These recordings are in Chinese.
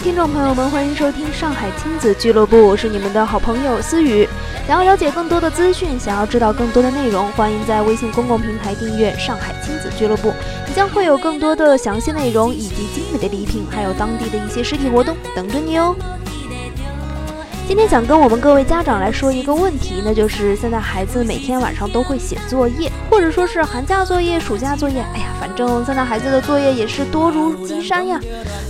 听众朋友们，欢迎收听上海亲子俱乐部，我是你们的好朋友思雨。想要了解更多的资讯，想要知道更多的内容，欢迎在微信公共平台订阅上海亲子俱乐部，你将会有更多的详细内容以及精美的礼品，还有当地的一些实体活动等着你哦。今天想跟我们各位家长来说一个问题，那就是现在孩子每天晚上都会写作业，或者说是寒假作业、暑假作业，哎呀，反正现在孩子的作业也是多如积山呀。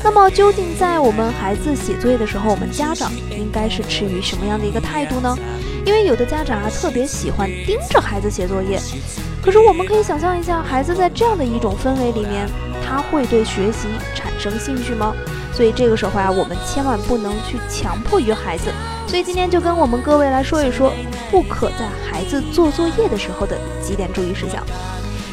那么究竟在我们孩子写作业的时候，我们家长应该是持于什么样的一个态度呢？因为有的家长啊特别喜欢盯着孩子写作业，可是我们可以想象一下，孩子在这样的一种氛围里面，他会对学习产生兴趣吗？所以这个时候啊，我们千万不能去强迫于孩子。所以今天就跟我们各位来说一说，不可在孩子做作业的时候的几点注意事项。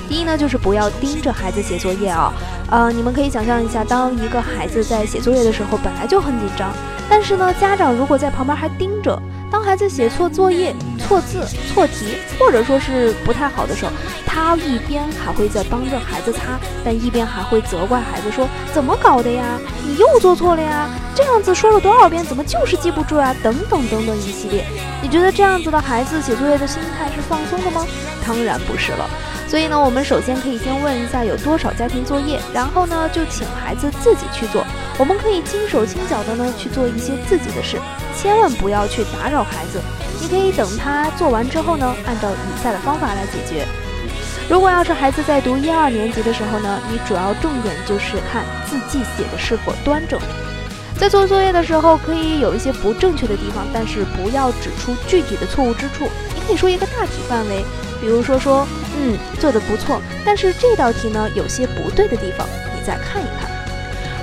第一呢，就是不要盯着孩子写作业啊。呃，你们可以想象一下，当一个孩子在写作业的时候，本来就很紧张，但是呢，家长如果在旁边还盯着。当孩子写错作业、错字、错题，或者说是不太好的时候，他一边还会在帮着孩子擦，但一边还会责怪孩子说：“怎么搞的呀？你又做错了呀？这样子说了多少遍，怎么就是记不住啊？”等等等等一系列。你觉得这样子的孩子写作业的心态是放松的吗？当然不是了。所以呢，我们首先可以先问一下有多少家庭作业，然后呢就请孩子自己去做。我们可以轻手轻脚的呢去做一些自己的事。千万不要去打扰孩子，你可以等他做完之后呢，按照以下的方法来解决。如果要是孩子在读一二年级的时候呢，你主要重点就是看字迹写的是否端正。在做作业的时候，可以有一些不正确的地方，但是不要指出具体的错误之处。你可以说一个大体范围，比如说说，嗯，做的不错，但是这道题呢有些不对的地方，你再看一看。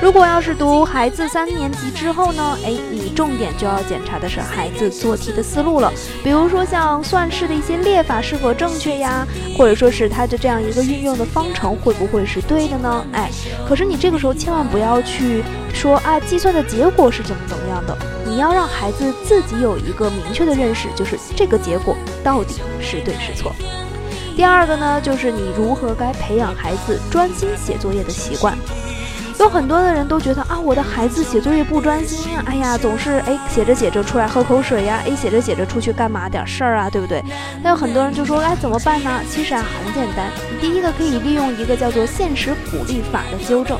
如果要是读孩子三年级之后呢，哎，你重点就要检查的是孩子做题的思路了。比如说像算式的一些列法是否正确呀，或者说是他的这样一个运用的方程会不会是对的呢？哎，可是你这个时候千万不要去说啊，计算的结果是怎么怎么样的，你要让孩子自己有一个明确的认识，就是这个结果到底是对是错。第二个呢，就是你如何该培养孩子专心写作业的习惯。有很多的人都觉得啊，我的孩子写作业不专心呀，哎呀，总是哎写着写着出来喝口水呀，哎写着写着出去干嘛点事儿啊，对不对？还有很多人就说，哎怎么办呢？其实啊很简单，第一个可以利用一个叫做现实鼓励法的纠正。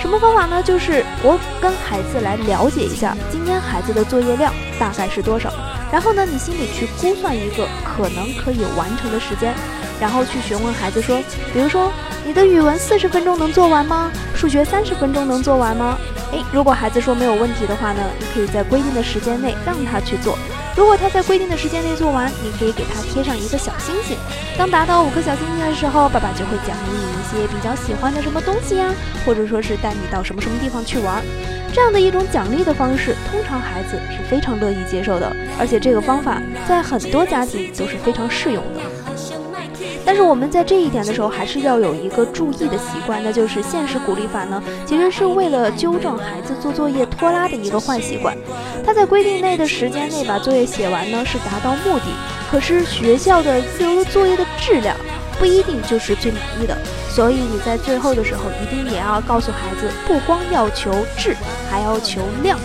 什么方法呢？就是我跟孩子来了解一下今天孩子的作业量大概是多少，然后呢你心里去估算一个可能可以完成的时间，然后去询问孩子说，比如说。你的语文四十分钟能做完吗？数学三十分钟能做完吗？诶，如果孩子说没有问题的话呢，你可以在规定的时间内让他去做。如果他在规定的时间内做完，你可以给他贴上一个小星星。当达到五颗小星星的时候，爸爸就会奖励你一些比较喜欢的什么东西呀，或者说是带你到什么什么地方去玩。这样的一种奖励的方式，通常孩子是非常乐意接受的，而且这个方法在很多家庭都是非常适用的。但是我们在这一点的时候，还是要有一个注意的习惯，那就是现实鼓励法呢，其实是为了纠正孩子做作业拖拉的一个坏习惯。他在规定内的时间内把作业写完呢，是达到目的。可是学校的自由的作业的质量不一定就是最满意的，所以你在最后的时候一定也要告诉孩子，不光要求质，还要求量。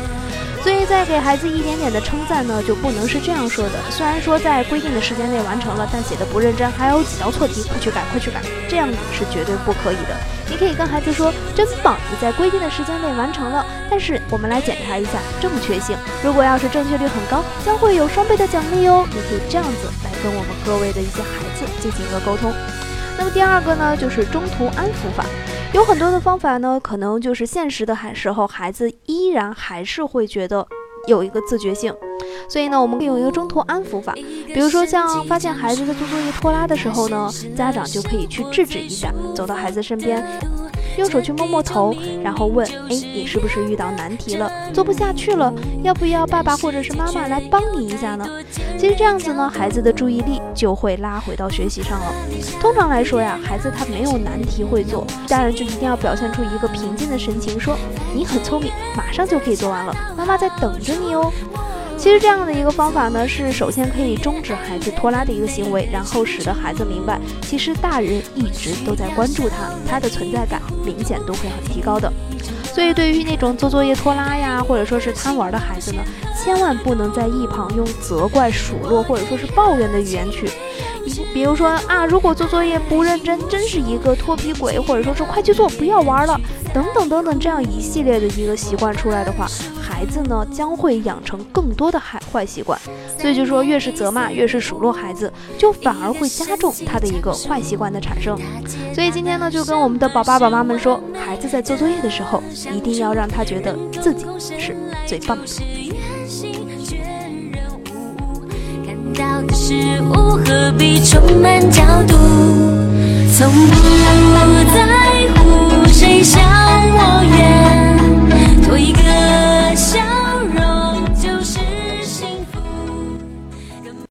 所以在给孩子一点点的称赞呢，就不能是这样说的。虽然说在规定的时间内完成了，但写的不认真，还有几道错题，快去改，快去改，这样子是绝对不可以的。你可以跟孩子说：“真棒，你在规定的时间内完成了。”但是我们来检查一下正确性，如果要是正确率很高，将会有双倍的奖励哦。你可以这样子来跟我们各位的一些孩子进行一个沟通。那么第二个呢，就是中途安抚法。有很多的方法呢，可能就是现实的孩时候，孩子依然还是会觉得有一个自觉性，所以呢，我们可以用一个中途安抚法，比如说像发现孩子在做作业拖拉的时候呢，家长就可以去制止一下，走到孩子身边。用手去摸摸头，然后问：“哎，你是不是遇到难题了，做不下去了？要不要爸爸或者是妈妈来帮你一下呢？”其实这样子呢，孩子的注意力就会拉回到学习上了。通常来说呀，孩子他没有难题会做，家人就一定要表现出一个平静的神情，说：“你很聪明，马上就可以做完了，妈妈在等着你哦。”其实这样的一个方法呢，是首先可以终止孩子拖拉的一个行为，然后使得孩子明白，其实大人一直都在关注他，他的存在感明显都会很提高的。所以对于那种做作业拖拉呀，或者说是贪玩的孩子呢，千万不能在一旁用责怪、数落或者说是抱怨的语言去。比如说啊，如果做作业不认真，真是一个脱皮鬼，或者说是快去做，不要玩了，等等等等，这样一系列的一个习惯出来的话，孩子呢将会养成更多的坏坏习惯。所以就说，越是责骂，越是数落孩子，就反而会加重他的一个坏习惯的产生。所以今天呢，就跟我们的宝爸宝妈们说，就在做作业的时候，一定要让他觉得自己是最棒的。